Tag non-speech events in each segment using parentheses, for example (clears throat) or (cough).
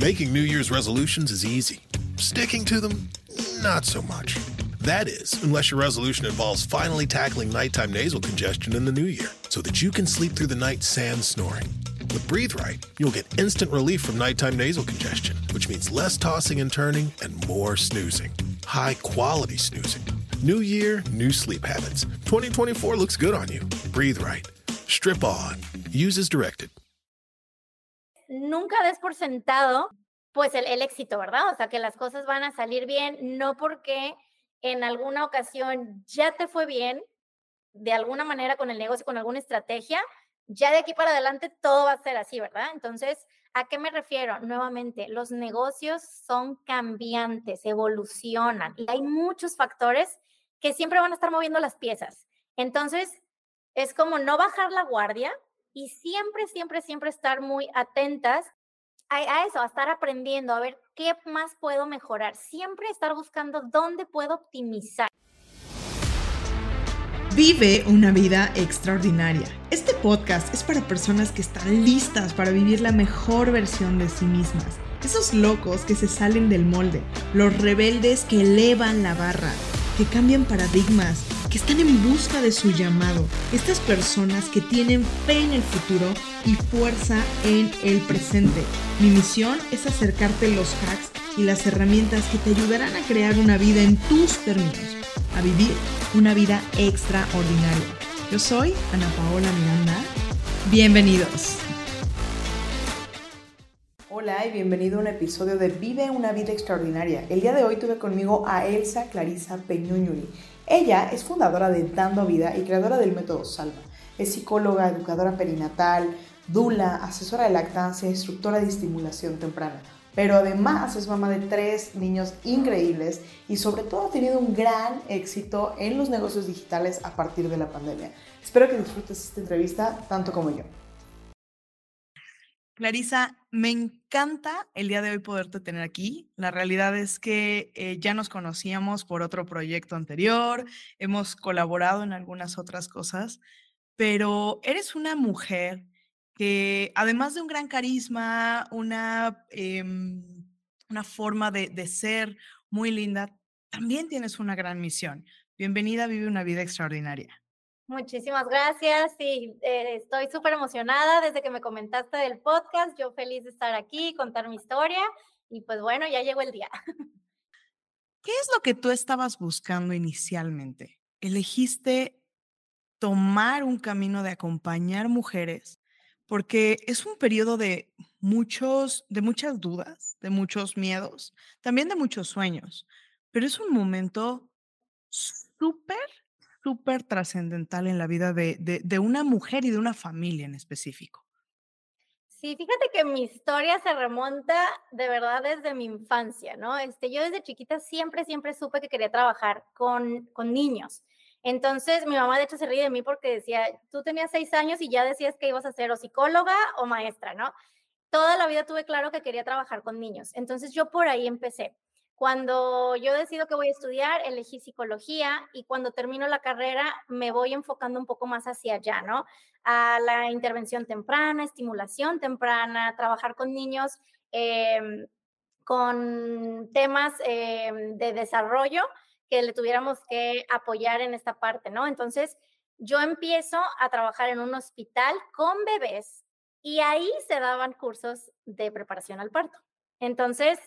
Making New Year's resolutions is easy. Sticking to them, not so much. That is, unless your resolution involves finally tackling nighttime nasal congestion in the new year so that you can sleep through the night sans snoring. With Breathe Right, you'll get instant relief from nighttime nasal congestion, which means less tossing and turning and more snoozing. High quality snoozing. New year, new sleep habits. 2024 looks good on you. Breathe Right. Strip on. Use as directed. Nunca des por sentado, pues, el, el éxito, ¿verdad? O sea, que las cosas van a salir bien, no porque en alguna ocasión ya te fue bien, de alguna manera con el negocio, con alguna estrategia, ya de aquí para adelante todo va a ser así, ¿verdad? Entonces, ¿a qué me refiero? Nuevamente, los negocios son cambiantes, evolucionan y hay muchos factores que siempre van a estar moviendo las piezas. Entonces, es como no bajar la guardia y siempre, siempre, siempre estar muy atentas a, eso, a estar aprendiendo, a ver qué más puedo mejorar. Siempre estar buscando dónde puedo optimizar. Vive una vida extraordinaria. Este podcast es para personas que están listas para vivir la mejor versión de sí mismas. Esos locos que se salen del molde, los rebeldes que elevan la barra, que cambian paradigmas, que están en busca de su llamado. Estas personas que tienen fe en el futuro y fuerza en el presente. Mi misión es acercarte los hacks y las herramientas que te ayudarán a crear una vida en tus términos, a vivir una vida extraordinaria. Yo soy Ana Paola Miranda. Bienvenidos. Hola y bienvenido a un episodio de Vive una vida extraordinaria. El día de hoy tuve conmigo a Elsa Clarisa Peñuñuri. Ella es fundadora de Dando Vida y creadora del método Salva. Es psicóloga, educadora perinatal, dula, asesora de lactancia, instructora de estimulación temprana. Pero además es mamá de tres niños increíbles y sobre todo ha tenido un gran éxito en los negocios digitales a partir de la pandemia. Espero que disfrutes esta entrevista tanto como yo. Clarisa, me encanta el día de hoy poderte tener aquí. La realidad es que eh, ya nos conocíamos por otro proyecto anterior, hemos colaborado en algunas otras cosas, pero eres una mujer que además de un gran carisma, una, eh, una forma de, de ser muy linda, también tienes una gran misión. Bienvenida Vive una vida extraordinaria. Muchísimas gracias y eh, estoy súper emocionada desde que me comentaste del podcast. Yo feliz de estar aquí, contar mi historia y pues bueno, ya llegó el día. ¿Qué es lo que tú estabas buscando inicialmente? ¿Elegiste tomar un camino de acompañar mujeres? Porque es un periodo de muchos, de muchas dudas, de muchos miedos, también de muchos sueños, pero es un momento súper súper trascendental en la vida de, de, de, una mujer y de una familia en específico. Sí, fíjate que mi historia se remonta de verdad desde mi infancia, ¿no? Este, yo desde chiquita siempre, siempre supe que quería trabajar con, con niños. Entonces, mi mamá de hecho se ríe de mí porque decía, tú tenías seis años y ya decías que ibas a ser o psicóloga o maestra, ¿no? Toda la vida tuve claro que quería trabajar con niños. Entonces, yo por ahí empecé. Cuando yo decido que voy a estudiar, elegí psicología y cuando termino la carrera me voy enfocando un poco más hacia allá, ¿no? A la intervención temprana, estimulación temprana, trabajar con niños eh, con temas eh, de desarrollo que le tuviéramos que apoyar en esta parte, ¿no? Entonces, yo empiezo a trabajar en un hospital con bebés y ahí se daban cursos de preparación al parto. Entonces,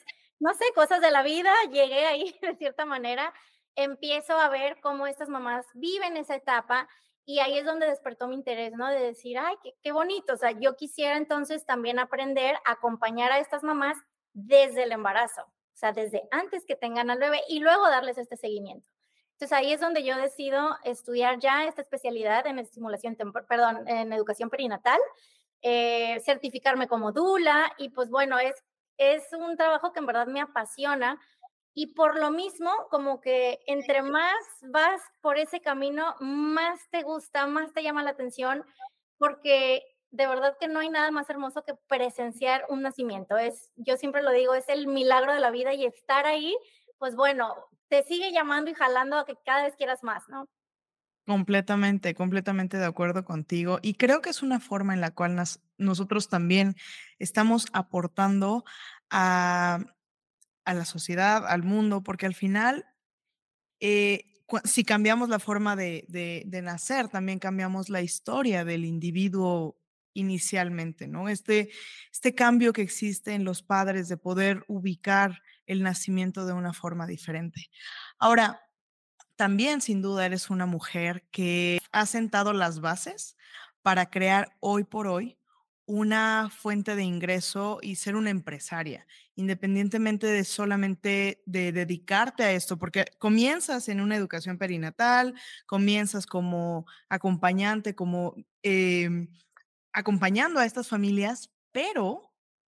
no sé, cosas de la vida, llegué ahí (laughs) de cierta manera, empiezo a ver cómo estas mamás viven esa etapa y ahí es donde despertó mi interés, ¿no? De decir, ay, qué, qué, bonito, o sea, yo quisiera entonces también aprender a acompañar a estas mamás desde el embarazo, o sea, desde antes que tengan al bebé y luego darles este seguimiento. Entonces ahí es donde yo decido estudiar ya esta especialidad en estimulación, perdón, en educación perinatal, eh, certificarme como dula y pues bueno, es es un trabajo que en verdad me apasiona y por lo mismo, como que entre más vas por ese camino, más te gusta, más te llama la atención, porque de verdad que no hay nada más hermoso que presenciar un nacimiento. Es, yo siempre lo digo, es el milagro de la vida y estar ahí, pues bueno, te sigue llamando y jalando a que cada vez quieras más, ¿no? Completamente, completamente de acuerdo contigo. Y creo que es una forma en la cual nos, nosotros también estamos aportando a, la sociedad, al mundo, porque al final, eh, si cambiamos la forma de, de, nacer, también cambiamos la historia del individuo inicialmente, ¿no? Este, este cambio que existe en los padres de poder ubicar el nacimiento de una forma diferente. Ahora, también sin duda eres una mujer que ha sentado las bases para crear hoy por hoy una fuente de ingreso y ser una empresaria, independientemente de solamente de dedicarte a esto, porque comienzas en una educación perinatal, comienzas como acompañante, como em, acompañando a estas familias, pero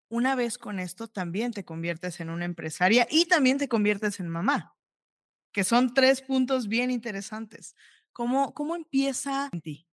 una vez con esto también te conviertes en una empresaria y también te conviertes en mamá, que son tres puntos bien interesantes. ¿Cómo, cómo empieza en ti?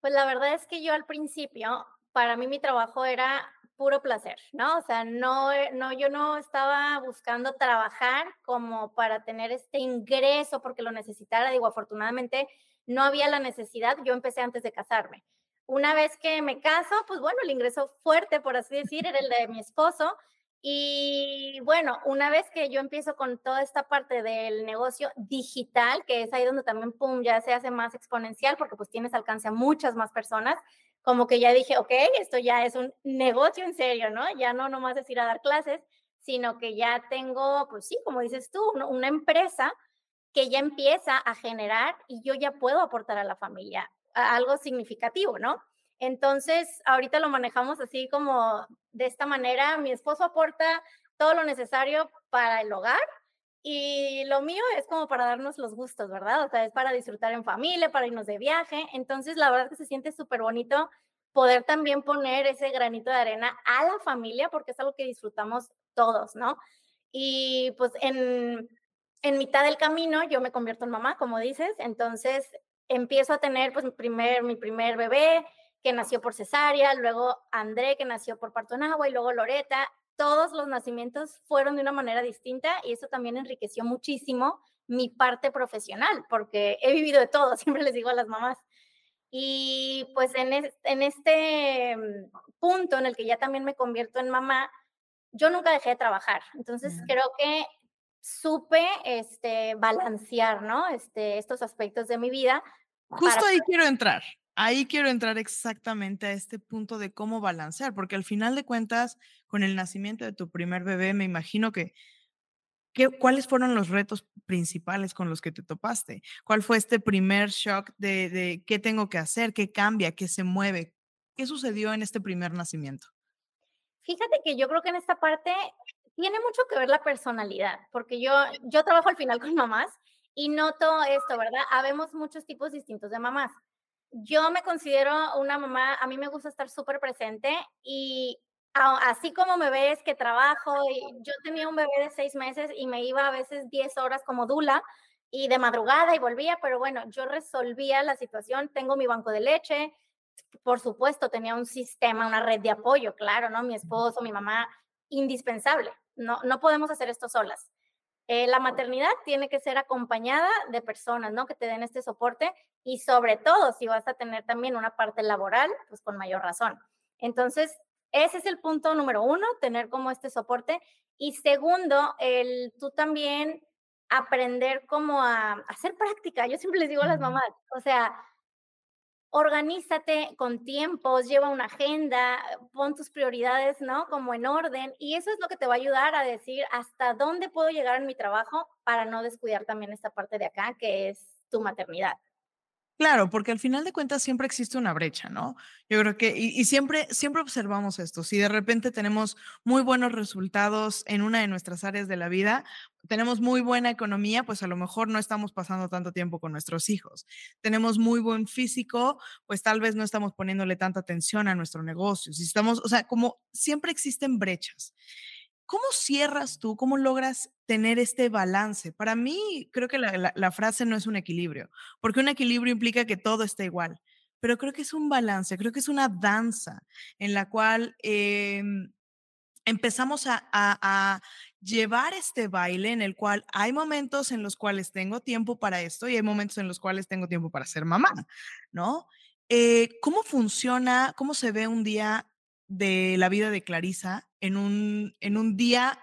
Pues la verdad es que yo al principio, para mí mi trabajo era puro placer, ¿no? O sea, no, eh, no, yo no estaba buscando trabajar como para tener este ingreso porque lo necesitara. Digo, afortunadamente no había la necesidad. Yo empecé antes de casarme. Una vez que me caso, pues bueno, el ingreso fuerte, por así decir, era el de mi esposo. Y bueno, una vez que yo empiezo con toda esta parte del negocio digital, que es ahí donde también, pum, ya se hace más exponencial porque pues tienes alcance a muchas más personas, como que ya dije, ok, esto ya es un negocio en serio, ¿no? Ya no nomás es ir a dar clases, sino que ya tengo, pues sí, como dices tú, una empresa que ya empieza a generar y yo ya puedo aportar a la familia algo significativo, ¿no? Entonces, ahorita lo manejamos así como de esta manera. Mi esposo aporta todo lo necesario para el hogar y lo mío es como para darnos los gustos, ¿verdad? O sea, es para disfrutar en familia, para irnos de viaje. Entonces, la verdad que se siente súper bonito poder también poner ese granito de arena a la familia porque es algo que disfrutamos todos, ¿no? Y pues en, en mitad del camino yo me convierto en mamá, como dices, entonces empiezo a tener pues mi primer, mi primer bebé que nació por cesárea, luego André que nació por parto en agua y luego Loreta. Todos los nacimientos fueron de una manera distinta y eso también enriqueció muchísimo mi parte profesional, porque he vivido de todo, (laughs) siempre les digo a las mamás. Y pues en, en este mm, punto en el que ya también me convierto en mamá, yo nunca dejé de trabajar. Entonces creo que supe este, balancear, ¿no? Este, estos aspectos de mi vida. Justo ahí quiero entrar. Ahí quiero entrar exactamente a este punto de cómo balancear, porque al final de cuentas, con el nacimiento de tu primer bebé, me imagino que, ¿cuáles fueron los retos principales con los que te topaste? ¿Cuál fue este primer shock de, de qué tengo que hacer, qué cambia, qué se mueve? ¿Qué sucedió en este primer nacimiento? Fíjate que yo creo que en esta parte tiene mucho que ver la personalidad, porque yo, yo trabajo al final con mamás y noto esto, ¿verdad? Habemos muchos tipos distintos de mamás. Yo me considero una mamá, a mí me gusta estar súper presente y así como me ves que trabajo, yo tenía un bebé de seis meses y me iba a veces 10 horas como dula y de madrugada y volvía, pero bueno, yo resolvía la situación, tengo mi banco de leche, por supuesto, tenía un sistema, una red de apoyo, claro, ¿no? Mi esposo, mi mamá, indispensable. No, no podemos hacer esto solas. Eh, la maternidad tiene que ser acompañada de personas, ¿no? Que te den este soporte y sobre todo si vas a tener también una parte laboral, pues con mayor razón. Entonces, ese es el punto número uno, tener como este soporte. Y segundo, el tú también aprender como a, a hacer práctica. Yo siempre les digo a las mamás, o sea, organízate con tiempos, lleva una agenda, pon tus prioridades, ¿no? Como en orden. Y eso es lo que te va a ayudar a decir hasta dónde puedo llegar en mi trabajo para no descuidar también esta parte de acá, que es tu maternidad. Claro, porque al final de cuentas siempre existe una brecha, ¿no? Yo creo que, y, siempre, siempre observamos esto, si de repente tenemos muy buenos resultados en una de nuestras áreas de la vida, tenemos muy buena economía, pues a lo mejor no estamos pasando tanto tiempo con nuestros hijos. Tenemos muy buen físico, pues tal vez no estamos poniéndole tanta atención a nuestro negocio. Si estamos, o sea, como siempre existen brechas. ¿Cómo cierras tú? ¿Cómo logras tener este balance? Para mí, creo que la, frase no es un equilibrio, porque un equilibrio implica que todo está igual, pero creo que es un balance, creo que es una danza en la cual em, empezamos a, llevar este baile en el cual hay momentos en los cuales tengo tiempo para esto y hay momentos en los cuales tengo tiempo para ser mamá, ¿no? Eh, ¿Cómo funciona, cómo se ve un día de la vida de Clarisa en un, en un día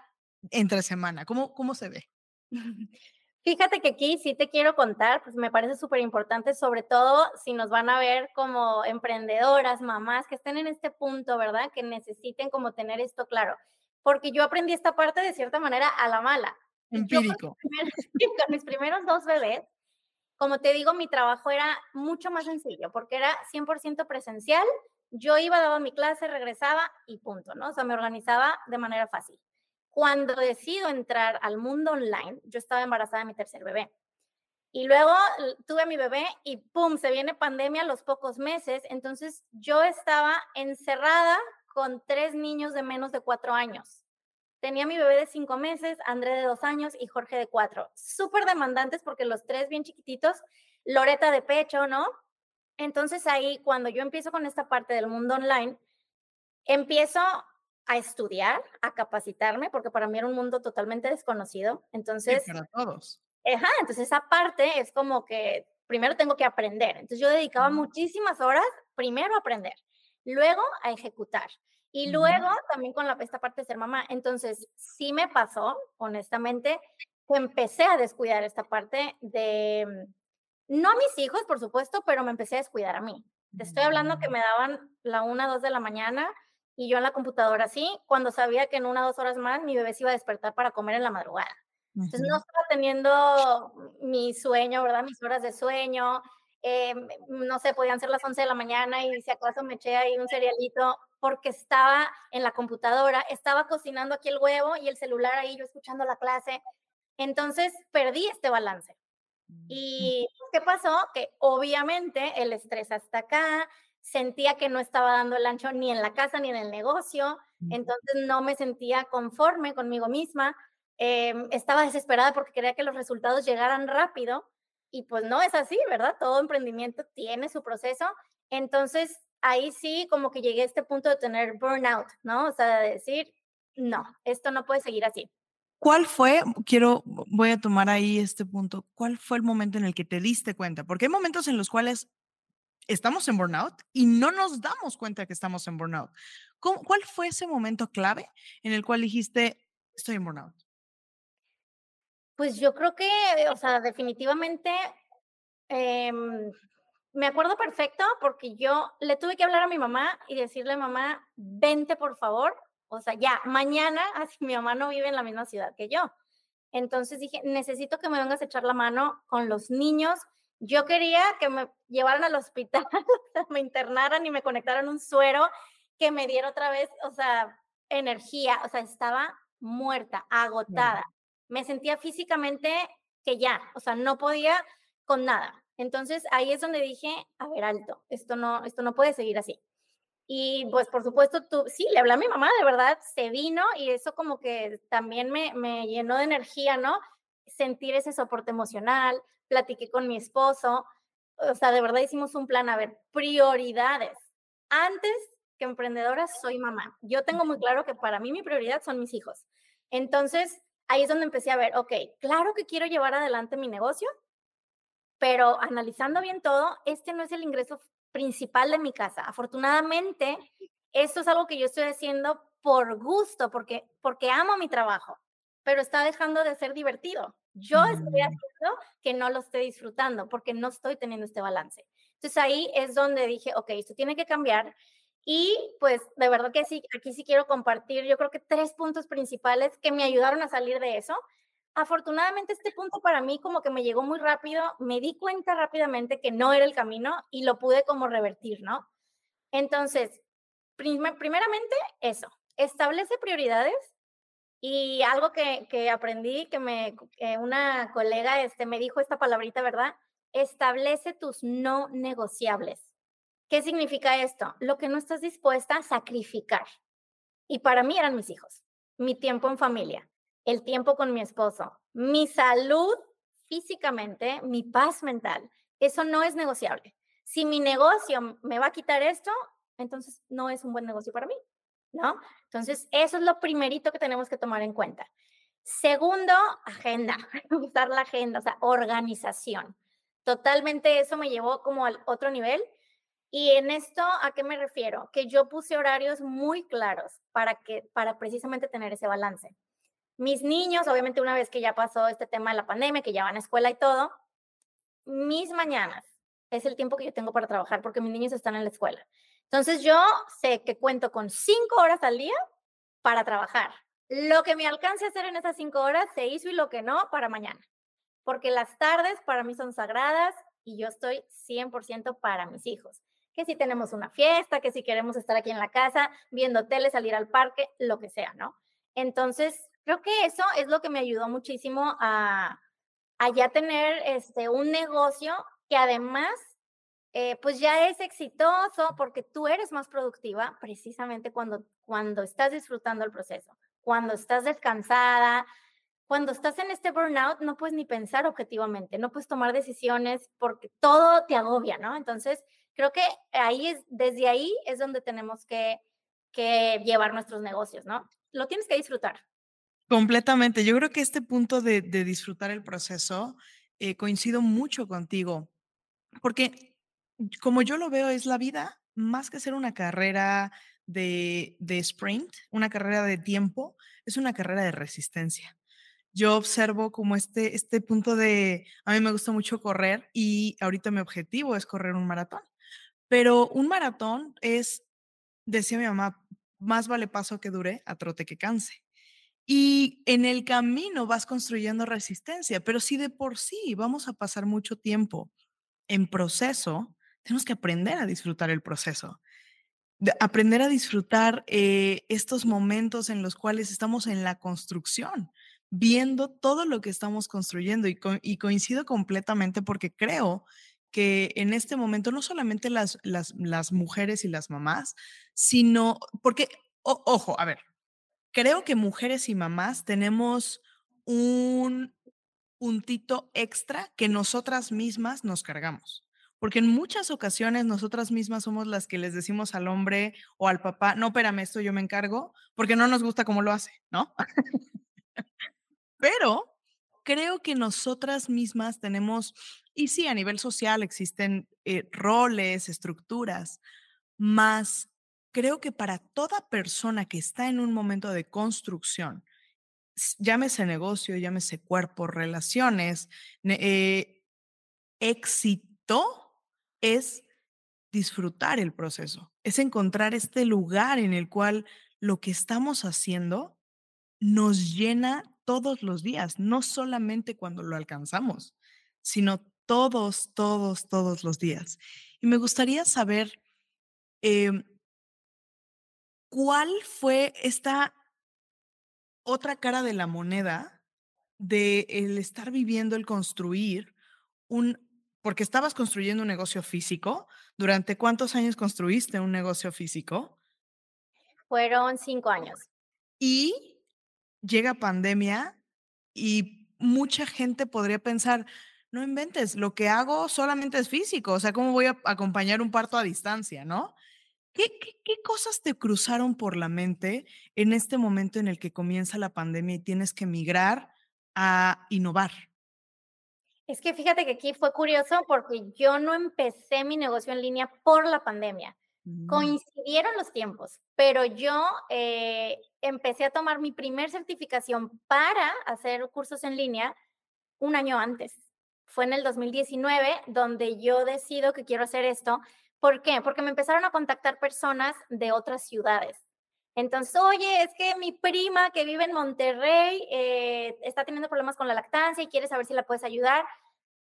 entre semana? ¿Cómo, cómo se ve? (laughs) Fíjate que aquí sí te quiero contar, pues me parece súper importante, sobre todo si nos van a ver como emprendedoras, mamás que estén en este punto, ¿verdad? Que necesiten como tener esto claro. Porque yo aprendí esta parte de cierta manera a la mala. Empírico. (laughs) con, mis primeros dos bebés, como te digo, mi trabajo era mucho más sencillo porque era 100% presencial. Yo iba, daba mi clase, regresaba y punto, ¿no? O sea, me organizaba de manera fácil. Cuando decido entrar al mundo online, yo estaba embarazada de mi tercer bebé. Y luego tuve a mi bebé y ¡pum! Se viene pandemia a los pocos meses. Entonces yo estaba encerrada con tres niños de menos de cuatro años. Tenía mi bebé de cinco meses, André de dos años y Jorge de cuatro. Súper demandantes porque los tres bien chiquititos, Loreta de pecho, ¿no? Entonces ahí, cuando yo empiezo con esta parte del mundo online, empiezo a estudiar, a capacitarme, porque para mí era un mundo totalmente desconocido. Entonces, para todos. Ajá, entonces esa parte es como que primero tengo que aprender. Entonces yo dedicaba muchísimas horas primero a aprender, luego a ejecutar y luego también con la, esta parte de ser mamá. Entonces sí me pasó, honestamente, que empecé a descuidar esta parte de, no a mis hijos, por supuesto, pero me empecé a descuidar a mí. Te estoy hablando que mm. me daban la una, dos de la mañana y yo en la computadora así, cuando sabía que en una dos horas más mi bebé se iba a despertar para comer en la madrugada. Entonces no estaba teniendo mi sueño, ¿verdad? Mis horas de sueño. Eh, no sé, podían ser las 11 de la mañana y si acaso me eché ahí un cerealito porque estaba en la computadora, estaba cocinando aquí el huevo y el celular ahí, yo escuchando la clase. Entonces perdí este balance. Mm, ¿Y qué pasó? Que obviamente el estrés hasta acá, sentía que no estaba dando el ancho ni en la casa ni en el negocio, entonces no me sentía conforme conmigo misma, em, estaba desesperada porque quería que los resultados llegaran rápido y pues no es así, ¿verdad? Todo emprendimiento tiene su proceso, entonces ahí sí como que llegué a este punto de tener burnout, ¿no? O sea, de decir, no, esto no puede seguir así. ¿Cuál fue, quiero, voy a tomar ahí este punto, cuál fue el momento en el que te diste cuenta? Porque hay momentos en los cuales estamos en burnout y no nos damos cuenta que estamos en burnout. ¿Cuál fue ese momento clave en el cual dijiste, estoy en burnout? Pues yo creo que, o sea, definitivamente em, me acuerdo perfecto porque yo le tuve que hablar a mi mamá y decirle, mamá, vente por favor. O sea, ya, mañana, (laughs) así mi mamá no vive en la misma ciudad que yo. Entonces dije, necesito que me vengas a echar la mano con los niños yo quería que me llevaran al hospital, (laughs) me internaran y me conectaran un suero que me diera otra vez, o sea, energía, o sea, estaba muerta, agotada. Me sentía físicamente que ya, o sea, no podía con nada. Entonces ahí es donde dije, a ver, alto, esto no, esto no puede seguir así. Y pues por supuesto, tú, sí, le hablé a mi mamá, de verdad, se vino y eso como que también me, me llenó de energía, ¿no? Sentir ese soporte emocional, platiqué con mi esposo, o sea, de verdad hicimos un plan, a ver, prioridades. Antes que emprendedora soy mamá. Yo tengo muy claro que para mí mi prioridad son mis hijos. Entonces, ahí es donde empecé a ver, ok, claro que quiero llevar adelante mi negocio, pero analizando bien todo, este no es el ingreso principal de mi casa. Afortunadamente, esto es algo que yo estoy haciendo por gusto, porque, porque amo mi trabajo, pero está dejando de ser divertido. Yo estoy mm. haciendo que no lo estoy disfrutando porque no estoy teniendo este balance. Entonces ahí es donde dije, ok, esto tiene que cambiar. Y pues de verdad que sí, aquí sí quiero compartir, yo creo que tres puntos principales que me ayudaron a salir de eso. Afortunadamente este punto para mí como que me llegó muy rápido, me di cuenta rápidamente que no era el camino y lo pude como revertir, ¿no? Entonces, primeramente eso, establece prioridades y algo que, que aprendí, que me, una colega este, me dijo esta palabrita, ¿verdad? Establece tus no negociables. ¿Qué significa esto? Lo que no estás dispuesta a sacrificar. Y para mí eran mis hijos, mi tiempo en familia, el tiempo con mi esposo, mi salud físicamente, mi paz mental. Eso no es negociable. Si mi negocio me va a quitar esto, entonces no es un buen negocio para mí. ¿no? Entonces, eso es lo primerito que tenemos que tomar en cuenta. Segundo, agenda, (laughs) usar la agenda, o sea, organización. Totalmente eso me llevó como al otro nivel. Y en esto, ¿a qué me refiero? Que yo puse horarios muy claros para que, para precisamente tener ese balance. Mis niños, obviamente una vez que ya pasó este tema de la pandemia, que ya van a escuela y todo, mis mañanas es el tiempo que yo tengo para trabajar porque mis niños están en la escuela. Entonces yo sé que cuento con cinco horas al día para trabajar. Lo que me alcance a hacer en esas cinco horas se hizo y lo que no para mañana. Porque las tardes para mí son sagradas y yo estoy 100% para mis hijos. Que si tenemos una fiesta, que si queremos estar aquí en la casa, viendo tele, salir al parque, lo que sea, ¿no? Entonces, creo que eso es lo que me ayudó muchísimo a, ya tener este, un negocio que además eh, pues ya es exitoso porque tú eres más productiva precisamente cuando, cuando estás disfrutando el proceso, cuando estás descansada, cuando estás en este burnout, no puedes ni pensar objetivamente, no puedes tomar decisiones porque todo te agobia, ¿no? Entonces, creo que ahí es, desde ahí es donde tenemos que, que llevar nuestros negocios, ¿no? Lo tienes que disfrutar. Completamente. Yo creo que este punto de, disfrutar el proceso, eh, coincido mucho contigo, porque como yo lo veo, es la vida, más que ser una carrera de, de sprint, una carrera de tiempo, es una carrera de resistencia. Yo observo como este, este punto de, a mí me gusta mucho correr y ahorita mi objetivo es correr un maratón, pero un maratón es, decía mi mamá, más vale paso que dure a trote que canse. Y en el camino vas construyendo resistencia, pero si de por sí vamos a pasar mucho tiempo en proceso, tenemos que aprender a disfrutar el proceso. aprender a disfrutar eh, estos momentos en los cuales estamos en la construcción, viendo todo lo que estamos construyendo. Y, coincido completamente porque creo que en este momento no solamente las, mujeres y las mamás, sino porque, ojo, a ver, creo que mujeres y mamás tenemos un puntito extra que nosotras mismas nos cargamos. Porque en muchas ocasiones nosotras mismas somos las que les decimos al hombre o al papá, no, espérame, esto yo me encargo, porque no nos gusta cómo lo hace, ¿no? (laughs) Pero creo que nosotras mismas tenemos, y sí, a nivel social existen eh, roles, estructuras, más creo que para toda persona que está en un momento de construcción, llámese negocio, llámese cuerpo, relaciones, eh, éxito es disfrutar el proceso, es encontrar este lugar en el cual lo que estamos haciendo nos llena todos los días, no solamente cuando lo alcanzamos, sino todos, todos, todos los días. Y me gustaría saber, em, ¿Cuál fue esta otra cara de la moneda de el estar viviendo, el construir un, porque estabas construyendo un negocio físico. ¿Durante cuántos años construiste un negocio físico? Fueron cinco años. Y llega pandemia y mucha gente podría pensar, no inventes, lo que hago solamente es físico, o sea, ¿cómo voy a acompañar un parto a distancia, no? ¿Qué, cosas te cruzaron por la mente en este momento en el que comienza la pandemia y tienes que migrar a innovar? Es que fíjate que aquí fue curioso porque yo no empecé mi negocio en línea por la pandemia. Mm. Coincidieron los tiempos, pero yo eh, empecé a tomar mi primer certificación para hacer cursos en línea un año antes. Fue en el 2019 donde yo decido que quiero hacer esto ¿Por qué? Porque me empezaron a contactar personas de otras ciudades. Entonces, oye, es que mi prima que vive en Monterrey eh, está teniendo problemas con la lactancia y quiere saber si la puedes ayudar.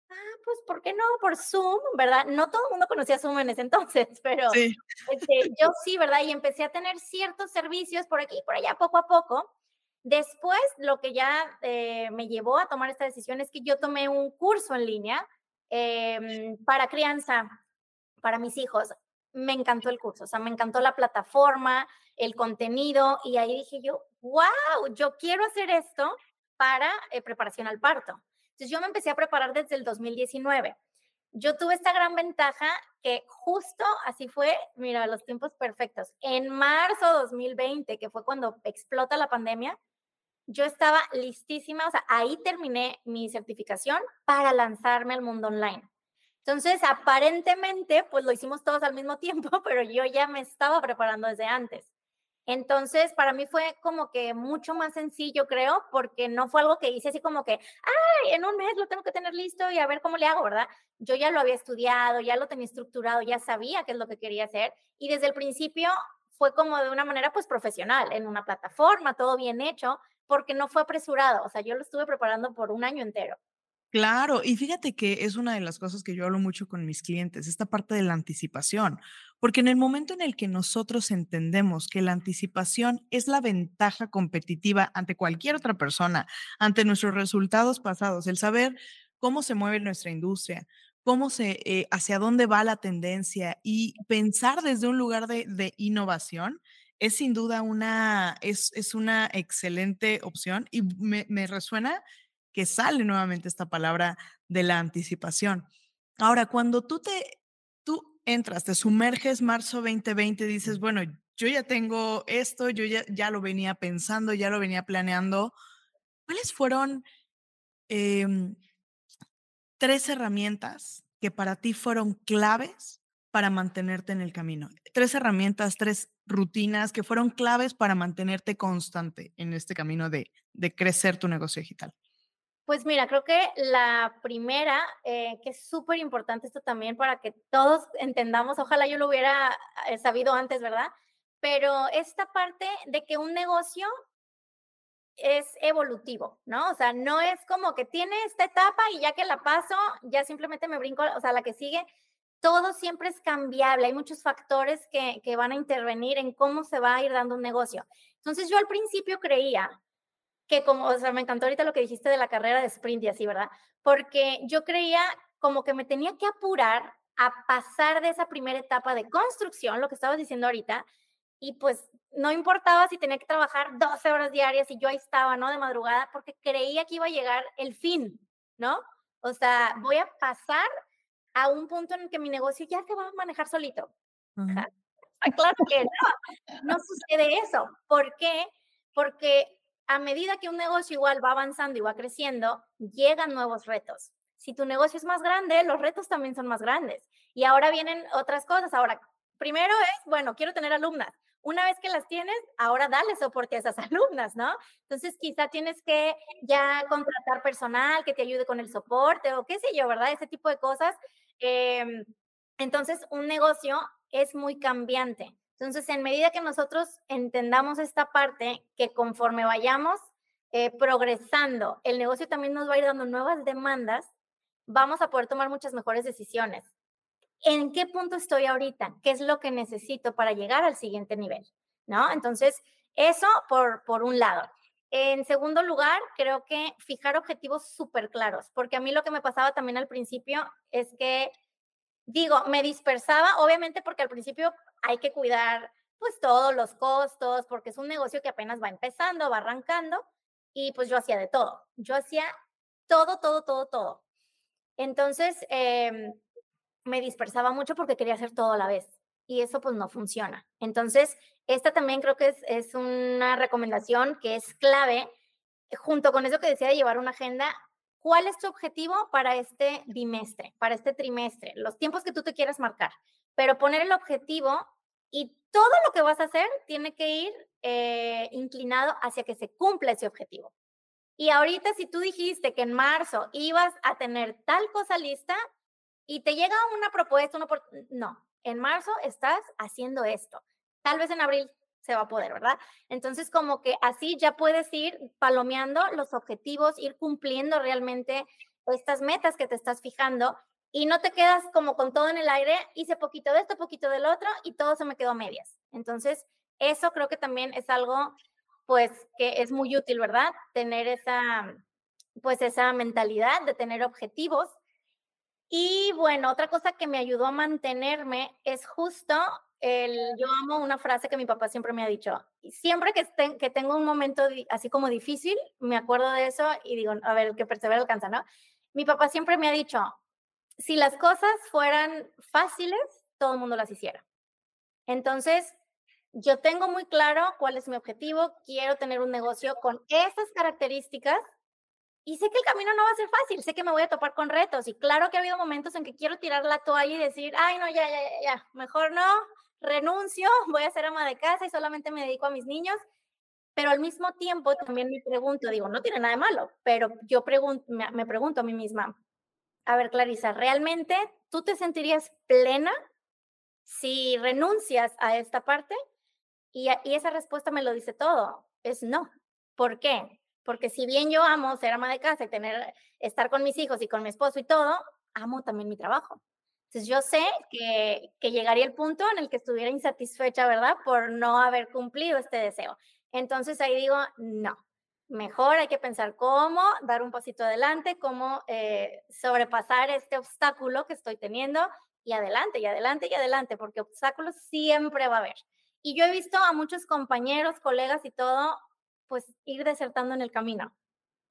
Ah, pues, ¿por qué no? Por Zoom, ¿verdad? No todo el mundo conocía Zoom en ese (laughs) entonces, pero este, yo sí, ¿verdad? Y empecé a tener ciertos servicios por aquí y por allá, poco a poco. Después, lo que ya eh, me llevó a tomar esta decisión es que yo tomé un curso en línea em, para crianza para mis hijos. Me encantó el curso, o sea, me encantó la plataforma, el contenido y ahí dije yo, wow, yo quiero hacer esto para eh, preparación al parto. Entonces yo me empecé a preparar desde el 2019. Yo tuve esta gran ventaja que justo así fue, mira, los tiempos perfectos. En marzo de 2020, que fue cuando explota la pandemia, yo estaba listísima, o sea, ahí terminé mi certificación para lanzarme al mundo online. Entonces, aparentemente, pues lo hicimos todos al mismo (laughs) tiempo, pero yo ya me estaba preparando desde antes. Entonces, para mí fue como que mucho más sencillo, creo, porque no fue algo que hice así como que, ay, en un mes lo tengo que tener listo y a ver cómo le hago, ¿verdad? Yo ya lo había estudiado, ya lo tenía estructurado, ya sabía qué es lo que quería hacer y desde el principio fue como de una manera pues profesional, en una plataforma, todo bien hecho, porque no fue apresurado, o sea, yo lo estuve preparando por un año entero. Claro, y fíjate que es una de las cosas que yo hablo mucho con mis clientes, esta parte de la anticipación, porque en el momento en el que nosotros entendemos que la anticipación es la ventaja competitiva ante cualquier otra persona, ante nuestros resultados pasados, el saber cómo se mueve nuestra industria, cómo se, eh, hacia dónde va la tendencia y pensar desde un lugar de, innovación, es sin duda una, es, es una excelente opción y me resuena que sale nuevamente esta palabra de la anticipación. Ahora, cuando tú te, tú entras, te sumerges marzo 2020, dices, bueno, yo ya tengo esto, yo ya, ya lo venía pensando, ya lo venía planeando. ¿Cuáles fueron em, tres herramientas que para ti fueron claves para mantenerte en el camino? Tres herramientas, tres rutinas que fueron claves para mantenerte constante en este camino de, de crecer tu negocio digital. Pues mira, creo que la primera, eh, que es súper importante esto también para que todos entendamos, ojalá yo lo hubiera eh, sabido antes, ¿verdad? Pero esta parte de que un negocio es evolutivo, ¿no? O sea, no es como que tiene esta etapa y ya que la paso, ya simplemente me brinco, o sea, la que sigue, todo siempre es cambiable, hay muchos factores que, que van a intervenir en cómo se va a ir dando un negocio. Entonces yo al principio creía que como, o sea, me encantó ahorita lo que dijiste de la carrera de sprint y así, ¿verdad? Porque yo creía como que me tenía que apurar a pasar de esa primera etapa de construcción, lo que estabas diciendo ahorita, y pues no importaba si tenía que trabajar 12 horas diarias y yo ahí estaba, ¿no? De madrugada, porque creía que iba a llegar el fin, ¿no? O sea, voy a pasar a un punto en el que mi negocio ya se va a manejar solito. (laughs) Claro que no, no sucede eso. ¿Por qué? Porque a medida que un negocio igual va avanzando y va creciendo, llegan nuevos retos. Si tu negocio es más grande, los retos también son más grandes. Y ahora vienen otras cosas. Ahora, primero es, bueno, quiero tener alumnas. Una vez que las tienes, ahora dale soporte a esas (laughs) alumnas, ¿no? Entonces, quizá tienes que ya contratar personal que te ayude con el soporte o qué sé yo, ¿verdad? Ese tipo de cosas. Em, entonces, un negocio es muy cambiante. Entonces, en medida que nosotros entendamos esta parte, que conforme vayamos eh, progresando, el negocio también nos va a ir dando nuevas demandas, vamos a poder tomar muchas mejores decisiones. ¿En qué punto estoy ahorita? ¿Qué es lo que necesito para llegar al siguiente nivel? ¿No? Entonces, eso por, por un lado. En segundo lugar, creo que fijar objetivos súper claros, porque a mí lo que me pasaba también al principio es que, digo, me dispersaba, obviamente porque al principio hay que cuidar pues todos los costos, porque es un negocio que apenas va empezando, va arrancando, y pues yo hacía de todo. Yo hacía todo, todo, todo, todo. Entonces, em, me dispersaba mucho porque quería hacer todo a la vez y eso pues no funciona. Entonces, esta también creo que es, es una recomendación que es clave, junto con eso que decía de llevar una agenda, ¿cuál es tu objetivo para este bimestre, para este trimestre? Los tiempos que tú te quieras marcar pero poner el objetivo y todo lo que vas a hacer tiene que ir eh, inclinado hacia que se cumpla ese objetivo. Y ahorita si tú dijiste que en marzo ibas a tener tal cosa lista y te llega una propuesta, no, en marzo estás haciendo esto. Tal vez en abril se va a poder, ¿verdad? Entonces, como que así ya puedes ir palomeando los objetivos, ir cumpliendo realmente estas metas que te estás fijando y no te quedas como con todo en el aire, hice poquito de esto, poquito del otro y todo se me quedó medias. Entonces, eso creo que también es algo, pues, que es muy útil, ¿verdad? Tener esa, pues, esa mentalidad de tener objetivos. Y bueno, otra cosa que me ayudó a mantenerme es justo el, yo amo una frase que mi papá siempre me ha dicho, y siempre que, que tengo un momento así como difícil, me acuerdo de eso y digo, a ver, que persevera alcanza, ¿no? Mi papá siempre me ha dicho, si las cosas fueran fáciles, todo el mundo las hiciera. Entonces, yo tengo muy claro cuál es mi objetivo, quiero tener un negocio con esas características y sé que el camino no va a ser fácil, sé que me voy a topar con retos y claro que ha habido momentos en que quiero tirar la toalla y decir, ay, no, ya, ya, ya, mejor no, renuncio, (laughs) voy a ser ama de casa y solamente me dedico a mis niños. Pero al mismo tiempo también me pregunto, digo, no tiene nada de malo, pero yo me pregunto a mí misma, a ver, Clarisa, ¿realmente tú te sentirías plena si renuncias a esta parte? Y, y esa respuesta me lo dice todo, es no. ¿Por qué? Porque si bien yo amo ser ama de casa y tener, estar con mis hijos y con mi esposo y todo, amo también mi trabajo. Entonces yo sé que, que llegaría el punto en el que estuviera insatisfecha, ¿verdad? Por no haber cumplido este deseo. Entonces ahí digo, no, mejor hay que pensar cómo dar un pasito adelante, cómo eh, sobrepasar este obstáculo que estoy teniendo y adelante, y adelante, y adelante, porque obstáculos siempre va a haber. Y yo he visto a muchos compañeros, colegas y todo pues ir desertando en el camino.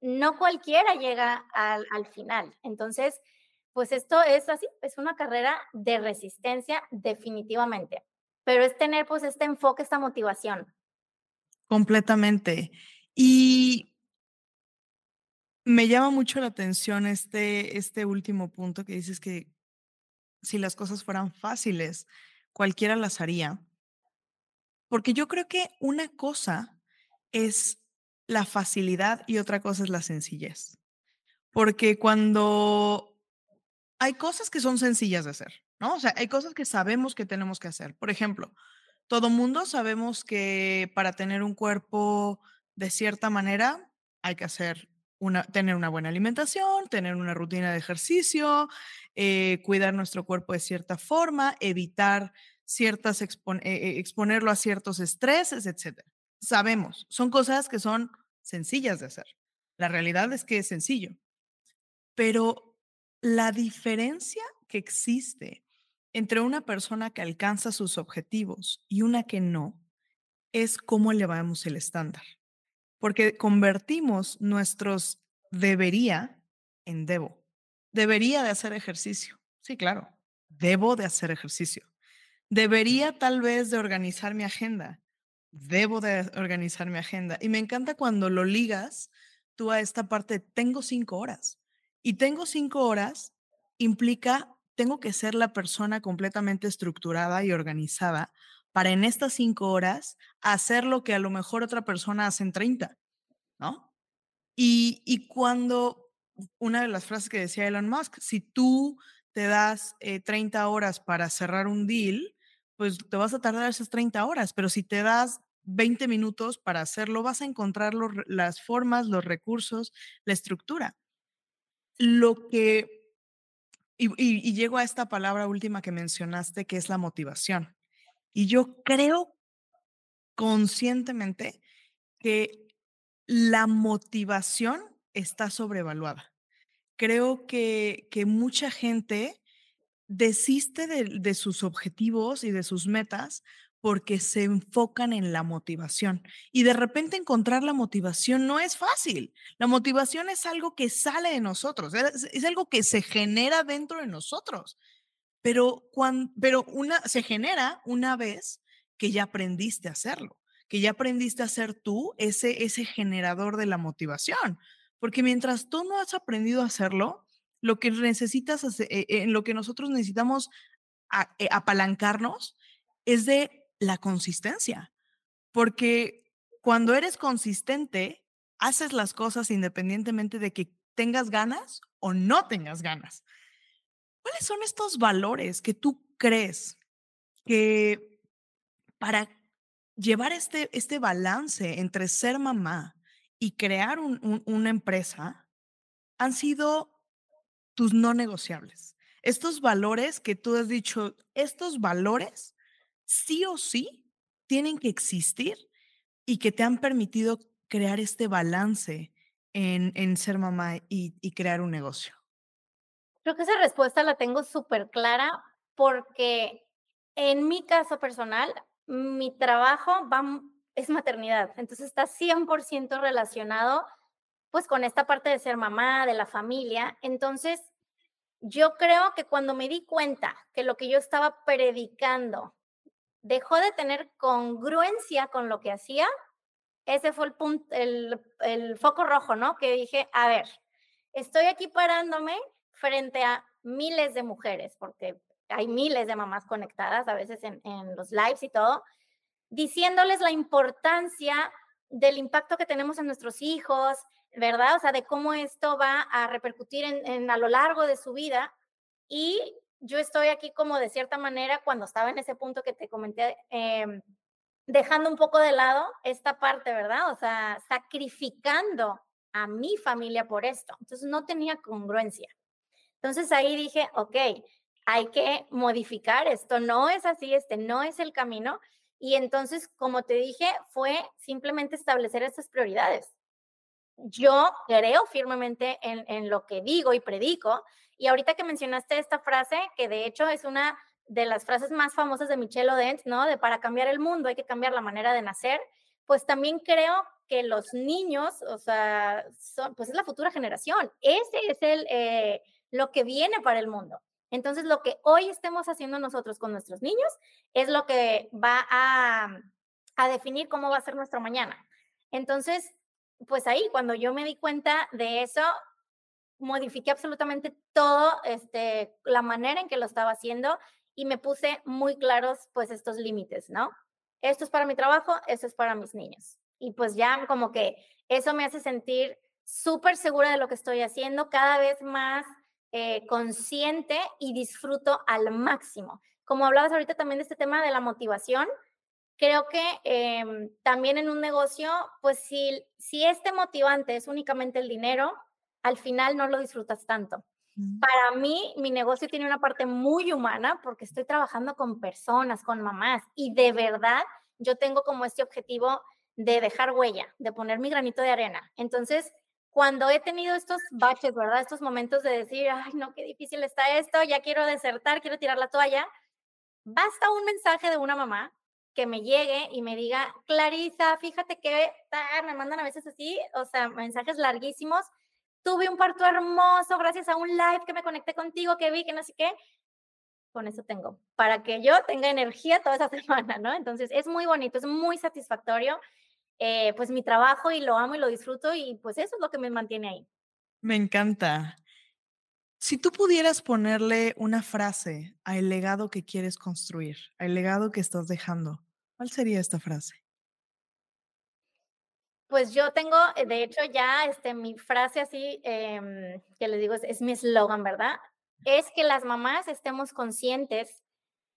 No cualquiera llega al, al final. Entonces, pues esto es así, es una carrera de resistencia definitivamente, pero es tener pues este enfoque, esta motivación. Completamente. Y me llama mucho la atención este, este último punto que dices que si las cosas fueran fáciles, cualquiera las haría. Porque yo creo que una cosa es la facilidad y otra cosa es la sencillez. Porque cuando hay cosas que son sencillas de hacer, ¿no? O sea, hay cosas que sabemos que tenemos que hacer. Por ejemplo, todo mundo sabemos que para tener un cuerpo de cierta manera hay que hacer una, tener una buena alimentación, tener una rutina de ejercicio, eh, cuidar nuestro cuerpo de cierta forma, evitar ciertas eh, eh, exponerlo a ciertos estreses, etcétera sabemos, son cosas que son sencillas de hacer. La realidad es que es sencillo. Pero la diferencia que existe entre una persona que alcanza sus objetivos y una que no es cómo elevamos el estándar. Porque convertimos nuestros debería en debo. Debería de hacer ejercicio. Sí, claro. Debo de hacer ejercicio. Debería tal vez de organizar mi agenda debo de organizar mi agenda. Y me encanta cuando lo ligas tú a esta parte, tengo cinco horas. Y tengo cinco horas implica, tengo que ser la persona completamente estructurada y organizada para en estas cinco horas hacer lo que a lo mejor otra persona hace en 30, ¿no? Y, y cuando, una de las frases que decía Elon Musk, si tú te das 30 eh, horas para cerrar un deal, pues te vas a tardar esas 30 horas, pero si te das 20 minutos para hacerlo, vas a encontrar las formas, los recursos, la estructura. Lo que, y llego a esta palabra última que mencionaste, que es la motivación. Y yo creo conscientemente que la motivación está sobrevaluada. Creo que, que mucha gente desiste de, sus objetivos y de sus metas porque se enfocan en la motivación. Y de repente encontrar la motivación no es fácil. La motivación es algo que sale de nosotros, es, algo que se genera dentro de nosotros. Pero, cuando, pero una, se genera una vez que ya aprendiste a hacerlo, que ya aprendiste a ser tú ese, ese generador de la motivación. Porque mientras tú no has aprendido a hacerlo, lo que necesitas, hacer, eh, en lo que nosotros necesitamos eh, apalancarnos es de la consistencia, porque cuando eres consistente, haces las cosas independientemente de que tengas ganas o no tengas ganas. ¿Cuáles son estos valores que tú crees que para llevar este, este balance entre ser mamá y crear una empresa han sido tus no negociables. Estos valores que tú has dicho, estos valores sí o sí tienen que existir y que te han permitido crear este balance en, en ser mamá y, y crear un negocio. Creo que esa respuesta la tengo súper clara porque en mi caso personal, mi trabajo va, es maternidad, entonces está 100% relacionado pues con esta parte de ser mamá, de la familia. Entonces, yo creo que cuando me di cuenta que lo que yo estaba predicando dejó de tener congruencia con lo que hacía, ese fue el, punto, el, el foco rojo, ¿no? Que dije, a ver, estoy aquí parándome frente a miles de mujeres, porque hay miles de mamás conectadas a veces en, en los lives y todo, diciéndoles la importancia del impacto que tenemos en nuestros hijos, ¿verdad? O sea, de cómo esto va a repercutir en, a lo largo de su vida. Y yo estoy aquí como de cierta manera, cuando estaba en ese punto que te comenté, em, dejando un poco de lado esta parte, ¿verdad? O sea, sacrificando a mi familia por esto. Entonces no tenía congruencia. Entonces ahí dije, ok, hay que modificar esto, no es así, este no es el camino. Y entonces, como te dije, fue simplemente establecer esas prioridades. Yo creo firmemente en, en lo que digo y predico. Y ahorita que mencionaste esta frase, que de hecho es una de las frases más famosas de Michelle Odent, ¿no? De para cambiar el mundo hay que cambiar la manera de nacer. Pues también creo que los niños, o sea, son, pues es la futura generación. Ese es el, eh, lo que viene para el mundo. Entonces, lo que hoy estemos haciendo nosotros con nuestros niños es lo que va a, a definir cómo va a ser nuestro mañana. Entonces, pues ahí, cuando yo me di cuenta de eso, modifiqué absolutamente todo, este, la manera en que lo estaba haciendo y me puse muy claros, pues, estos límites, ¿no? Esto es para mi trabajo, esto es para mis niños. Y pues ya como que eso me hace sentir súper segura de lo que estoy haciendo, cada vez más eh, consciente y disfruto al máximo. Como hablabas ahorita también de este tema de la motivación, creo que em, también en un negocio, pues si, si este motivante es únicamente el dinero, al final no lo disfrutas tanto. Mm. Para mí, mi negocio tiene una parte muy humana porque estoy trabajando con personas, con mamás, y de verdad yo tengo como este objetivo de dejar huella, de poner mi granito de arena. Entonces, cuando he tenido estos baches, ¿verdad? Estos momentos de decir, ay, no, qué difícil está esto, ya quiero desertar, quiero tirar la toalla, basta un mensaje de una mamá que me llegue y me diga, Clarisa, fíjate que me mandan a veces así, o sea, mensajes larguísimos. Tuve un parto hermoso gracias a un live que me conecté contigo, que vi, que no sé qué. Con eso tengo, para que yo tenga energía toda esa (laughs) semana, ¿no? Entonces, es muy bonito, es muy satisfactorio eh, pues mi trabajo y lo amo y lo disfruto y pues eso es lo que me mantiene ahí. Me encanta. Si tú pudieras ponerle una frase al legado que quieres construir, al legado que estás dejando, ¿cuál sería esta frase? Pues yo tengo, eh, de hecho, ya este, mi frase así, em, que les digo, es, es mi eslogan, ¿verdad? Es que las mamás estemos conscientes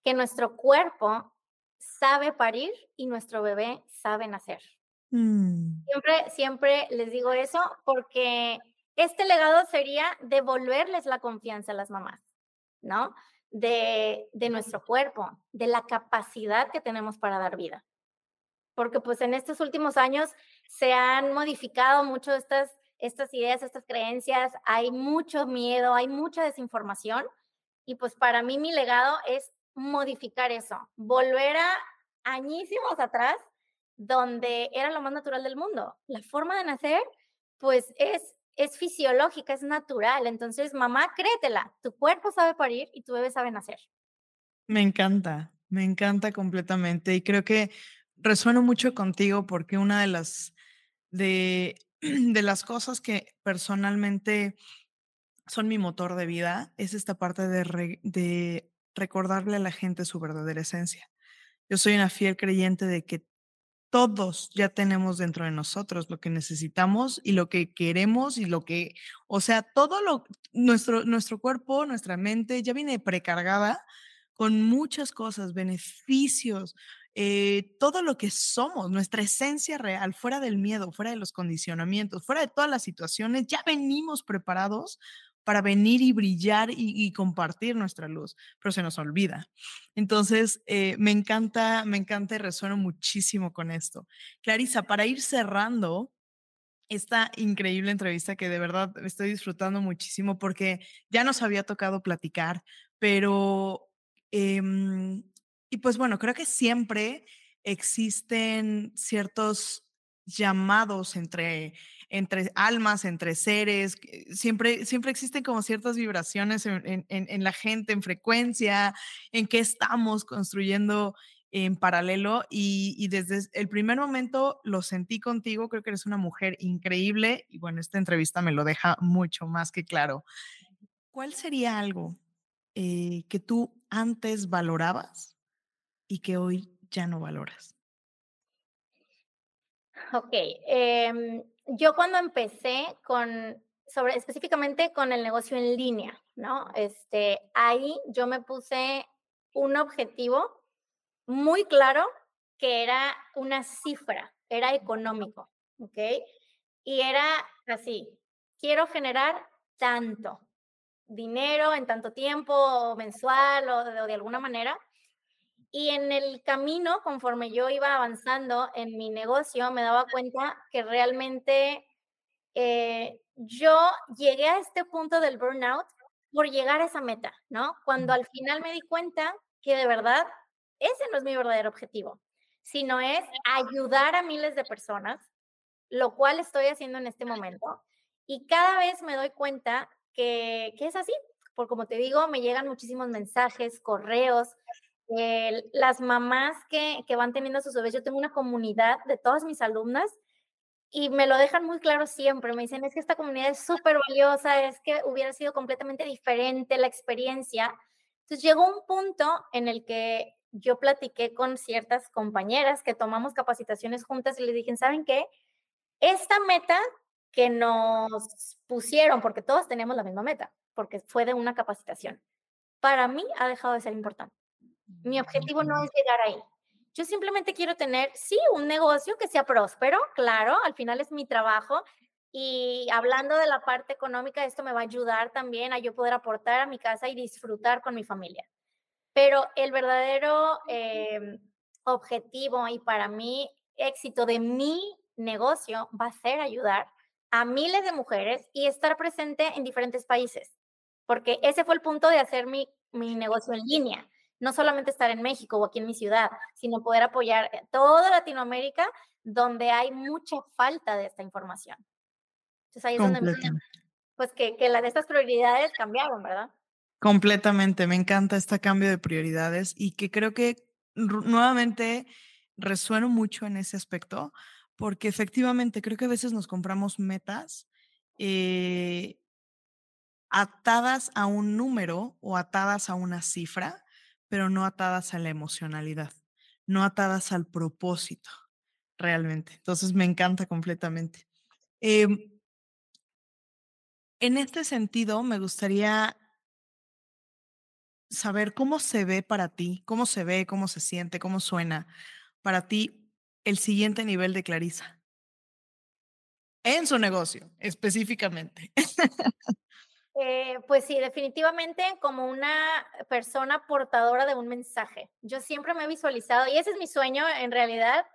que nuestro cuerpo sabe parir y nuestro bebé sabe nacer. Mm. Siempre, siempre les digo eso porque este legado sería devolverles la confianza a las mamás, ¿no? De, de nuestro cuerpo, de la capacidad que tenemos para dar vida. Porque pues en estos últimos años se han modificado mucho estas, estas ideas, estas creencias, hay mucho miedo, hay mucha desinformación y pues para mí mi legado es modificar eso, volver a añísimos atrás donde era lo más natural del mundo. La forma de nacer, pues es, es fisiológica, es natural. Entonces, mamá, créetela, tu cuerpo sabe parir y tu bebé sabe nacer. Me encanta, me encanta completamente y creo que resueno mucho contigo porque una de las, de, (clears throat) de las cosas que personalmente son mi motor de vida es esta parte de, de recordarle a la gente su verdadera esencia. Yo soy una fiel creyente de que todos ya tenemos dentro de nosotros lo que necesitamos y lo que queremos y lo que, o sea, todo lo, nuestro, nuestro cuerpo, nuestra mente ya viene precargada con muchas cosas, beneficios, eh, todo lo que somos, nuestra esencia real, fuera del miedo, fuera de los condicionamientos, fuera de todas las situaciones, ya venimos preparados para venir y brillar y, compartir nuestra luz, pero se nos olvida. Entonces, eh, me encanta, me encanta y resueno muchísimo con esto. Clarisa, para ir cerrando esta increíble entrevista que de verdad estoy disfrutando muchísimo porque ya nos había tocado platicar, pero, em, y pues bueno, creo que siempre existen ciertos llamados entre entre almas, entre seres, siempre, siempre existen como ciertas vibraciones en, la gente, en frecuencia, en qué estamos construyendo en paralelo y, desde el primer momento lo sentí contigo, creo que eres una mujer increíble y bueno, esta entrevista me lo deja mucho más que claro. ¿Cuál sería algo eh, que tú antes valorabas y que hoy ya no valoras? Ok, em, yo cuando empecé con, sobre, específicamente con el negocio en línea, ¿no? Este, ahí yo me puse un objetivo muy claro que era una cifra, era económico, ¿ok? Y era así, quiero generar tanto dinero en tanto tiempo, mensual o de, alguna manera. Y en el camino, conforme yo iba avanzando en mi negocio, me daba cuenta que realmente eh, yo llegué a este punto del burnout por llegar a esa meta, ¿no? Cuando al final me di cuenta que de verdad ese no es mi verdadero objetivo, sino es ayudar a miles de personas, lo cual estoy haciendo en este momento. Y cada vez me doy cuenta que, es así, porque como te digo, me llegan muchísimos mensajes, correos, las mamás que, que van teniendo sus bebés, yo tengo una comunidad de todas mis alumnas y me lo dejan muy claro siempre. Me dicen, es que esta comunidad es súper valiosa, es que hubiera sido completamente diferente la experiencia. Entonces llegó un punto en el que yo platiqué con ciertas compañeras que tomamos capacitaciones juntas y les dije, ¿saben qué? Esta meta que nos pusieron, porque todos tenemos la misma meta, porque fue de una capacitación, para mí ha dejado de ser importante. Mi objetivo no es llegar ahí. Yo simplemente quiero tener, sí, un negocio que sea próspero, claro, al final es mi trabajo. Y hablando de la parte económica, esto me va a ayudar también a yo poder aportar a mi casa y disfrutar con mi familia. Pero el verdadero em, objetivo y para mí éxito de mi negocio va a ser ayudar a miles de mujeres y estar presente en diferentes países, porque ese fue el punto de hacer mi, mi negocio en línea. No solamente estar en México o aquí en mi ciudad, sino poder apoyar toda Latinoamérica donde hay mucha falta de esta información. Entonces ahí es donde pues que, que la de estas prioridades cambiaron, ¿verdad? Completamente, me encanta este cambio de prioridades y que creo que nuevamente resueno mucho en ese aspecto, porque efectivamente creo que a veces nos compramos metas eh, atadas a un número o atadas a una cifra, pero no atadas a la emocionalidad, no atadas al propósito realmente. Entonces me encanta completamente. Em, en este sentido, me gustaría saber cómo se ve para ti, cómo se ve, cómo se siente, cómo suena para ti el siguiente nivel de Clarisa. En su negocio, específicamente. (laughs) Eh, pues sí, definitivamente como una persona portadora de un mensaje. Yo siempre me he visualizado, y ese es mi sueño en realidad,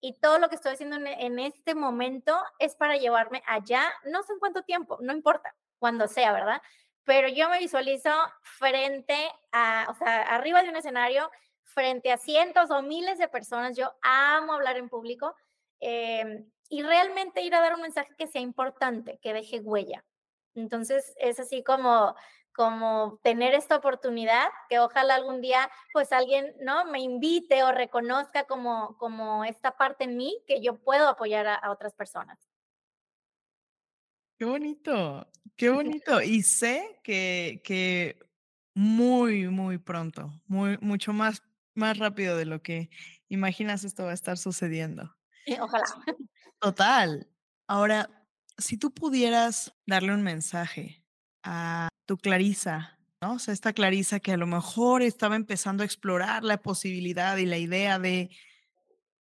y todo lo que estoy haciendo en, este momento es para llevarme allá, no sé en cuánto tiempo, no importa, cuando sea, ¿verdad? pero yo me visualizo frente a, o sea, arriba de un escenario, frente a cientos o miles de personas. Yo amo hablar en público em, y realmente ir a dar un mensaje que sea importante, que deje huella. Entonces, es así como como tener esta oportunidad que ojalá algún día pues alguien no me invite o reconozca como como esta parte en mí que yo puedo apoyar a otras personas. Qué bonito, qué bonito. Y sé que, que muy, muy pronto, muy, mucho más, más rápido de lo que imaginas esto va a estar sucediendo. (laughs) Ojalá. Total. Ahora, si tú pudieras darle un mensaje a tu Clarisa, ¿no? O sea, esta Clarisa que a lo mejor estaba empezando a explorar la posibilidad y la idea de,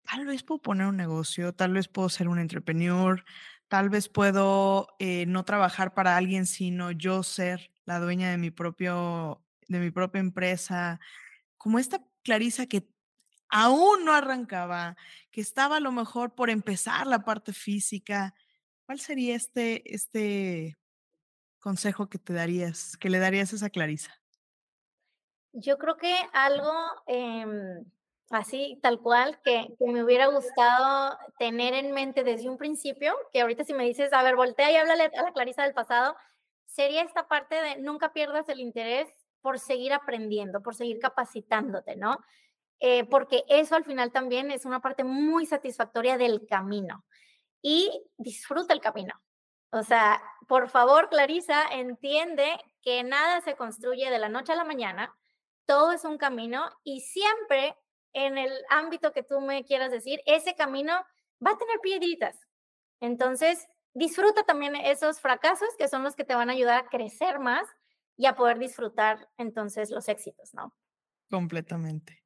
tal vez puedo poner un negocio, tal vez puedo ser un entrepreneur, Tal vez puedo eh, no trabajar para alguien, sino yo ser la dueña de mi propio, de mi propia empresa. Como esta Clarisa que aún no arrancaba, que estaba a lo mejor por empezar la parte física. ¿Cuál sería este, este consejo que te darías, que le darías a esa Clarisa? Yo creo que algo em, así, tal cual, que, me hubiera gustado tener en mente desde un principio, que ahorita si me dices, a ver, voltea y háblale a la Clarisa del pasado, sería esta parte de nunca pierdas el interés por seguir aprendiendo, por seguir capacitándote, ¿no? eh, porque eso al final también es una parte muy satisfactoria del camino. Y disfruta el camino. O sea, por favor, Clarisa, entiende que nada se construye de la noche a la mañana, todo es un camino y siempre en el ámbito que tú me quieras decir, ese camino va a tener piedritas. Entonces, disfruta también esos fracasos que son los que te van a ayudar a crecer más y a poder disfrutar entonces los éxitos, ¿no? Completamente.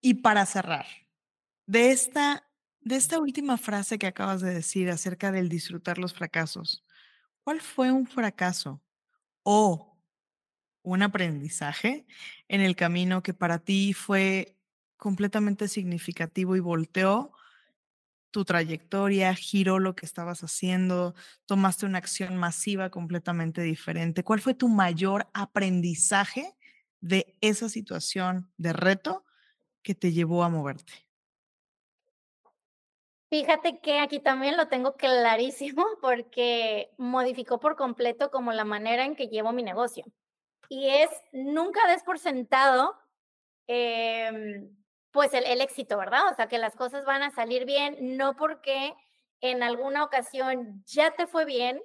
Y para cerrar, de esta de esta última frase que acabas de decir acerca del disfrutar los fracasos, ¿cuál fue un fracaso o un aprendizaje en el camino que para ti fue completamente significativo y volteó tu trayectoria, giró lo que estabas haciendo, tomaste una acción masiva completamente diferente? ¿Cuál fue tu mayor aprendizaje de esa situación de reto que te llevó a moverte? Fíjate que aquí también lo tengo clarísimo (laughs) porque modificó por completo como la manera en que llevo mi negocio. Y es nunca des por sentado em, pues el, el éxito, ¿verdad? O sea, que las cosas van a salir bien, no porque en alguna ocasión ya te fue bien,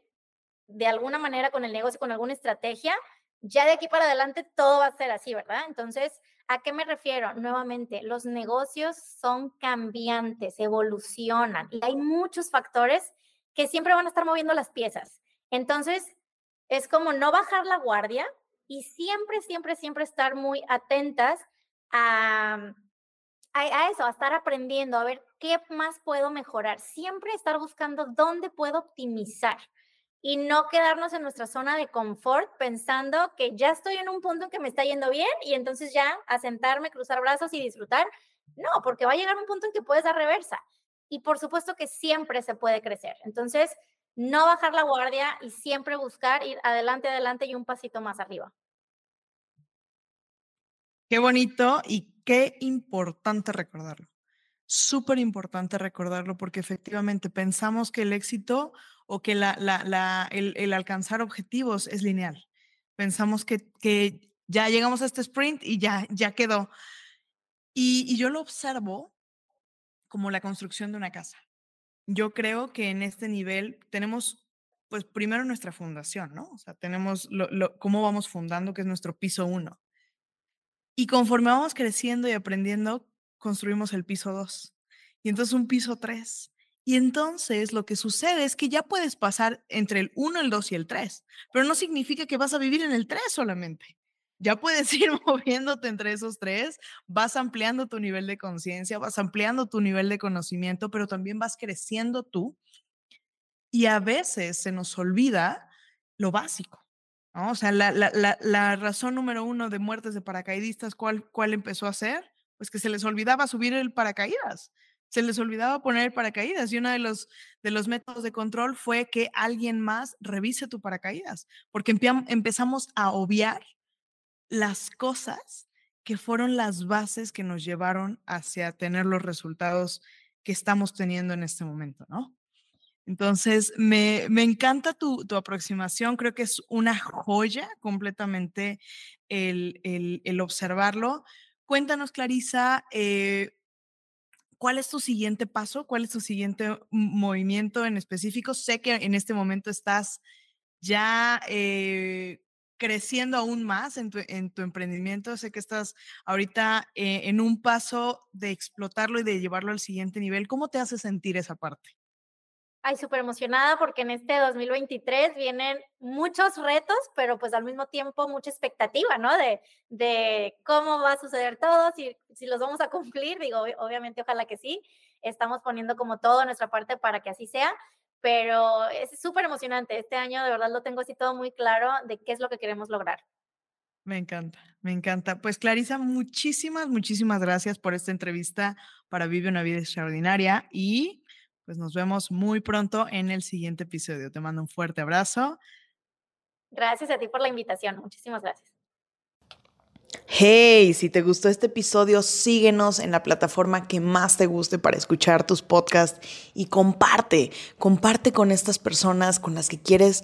de alguna manera con el negocio, con alguna estrategia, ya de aquí para adelante todo va a ser así, ¿verdad? Entonces, ¿A qué me refiero? Nuevamente, los negocios son cambiantes, evolucionan y hay muchos factores que siempre van a estar moviendo las piezas. Entonces, es como no bajar la guardia y siempre, siempre, siempre estar muy atentas a, a, eso, a estar aprendiendo, a ver qué más puedo mejorar. Siempre estar buscando dónde puedo optimizar y no quedarnos en nuestra zona de confort pensando que ya estoy en un punto en que me está yendo bien y entonces ya asentarme, cruzar brazos y disfrutar. No, porque va a llegar un punto en que puedes dar reversa. Y por supuesto que siempre se puede crecer. Entonces, no bajar la guardia y siempre buscar ir adelante, adelante y un pasito más arriba. Qué bonito y qué importante recordarlo. Súper importante recordarlo porque efectivamente pensamos que el éxito o que el, alcanzar objetivos es lineal. Pensamos que, ya llegamos a este sprint y ya, ya quedó. Y, yo lo observo como la construcción de una casa. Yo creo que en este nivel tenemos, pues primero nuestra fundación, ¿no? O sea, tenemos cómo vamos fundando, que es nuestro piso uno. Y conforme vamos creciendo y aprendiendo, construimos el piso dos. Y entonces un piso tres. Y entonces lo que sucede es que ya puedes pasar entre el 1, el 2 y el 3, pero no significa que vas a vivir en el 3 solamente. Ya puedes (laughs) ir moviéndote entre esos tres, vas ampliando tu nivel de conciencia, vas ampliando tu nivel de conocimiento, pero también vas creciendo tú. Y a veces se nos olvida lo básico. ¿no? O sea, la, la, la, la, razón número uno de muertes de paracaidistas, ¿cuál, ¿cuál empezó a ser? Pues que se les olvidaba subir el paracaídas se les olvidaba poner paracaídas y uno de los, de los métodos de control fue que alguien más revise tu paracaídas, porque empezamos a obviar las cosas que fueron las bases que nos llevaron hacia tener los resultados que estamos teniendo en este momento, ¿no? Entonces, me, me encanta tu, tu, aproximación, creo que es una joya completamente el, el, el observarlo. Cuéntanos, Clarisa, eh, ¿Cuál es tu siguiente paso? ¿Cuál es tu siguiente movimiento en específico? Sé que en este momento estás ya eh, creciendo aún más en tu, en tu, emprendimiento. Sé que estás ahorita eh, en un paso de explotarlo y de llevarlo al siguiente nivel. ¿Cómo te hace sentir esa parte? Ay, súper emocionada porque en este 2023 vienen muchos retos, pero pues al mismo tiempo mucha expectativa, ¿no? De, de cómo va a suceder todo, si, si los vamos a cumplir, digo, obviamente ojalá que sí, estamos poniendo como todo nuestra parte para que así sea, pero es súper emocionante. Este año de verdad lo tengo así todo muy claro de qué es lo que queremos lograr. Me encanta, me encanta. Pues Clarisa, muchísimas, muchísimas gracias por esta entrevista para Vive una vida extraordinaria y pues nos vemos muy pronto en el siguiente episodio. Te mando un fuerte abrazo. Gracias a ti por la invitación. Muchísimas gracias. Hey, si te gustó este episodio, síguenos en la plataforma que más te guste para escuchar tus podcasts y comparte, comparte con estas personas con las que quieres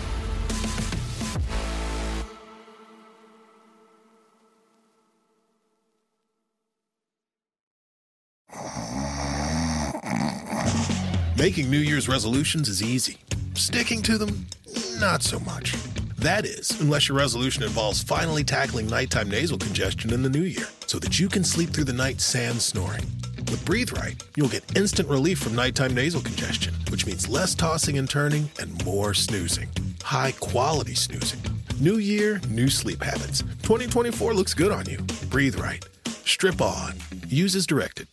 Making New Year's resolutions is easy. Sticking to them, not so much. That is, unless your resolution involves finally tackling nighttime nasal congestion in the new year so that you can sleep through the night sans snoring. With Breathe Right, you'll get instant relief from nighttime nasal congestion, which means less tossing and turning and more snoozing. High quality snoozing. New year, new sleep habits. 2024 looks good on you. Breathe Right. Strip on. Use as directed.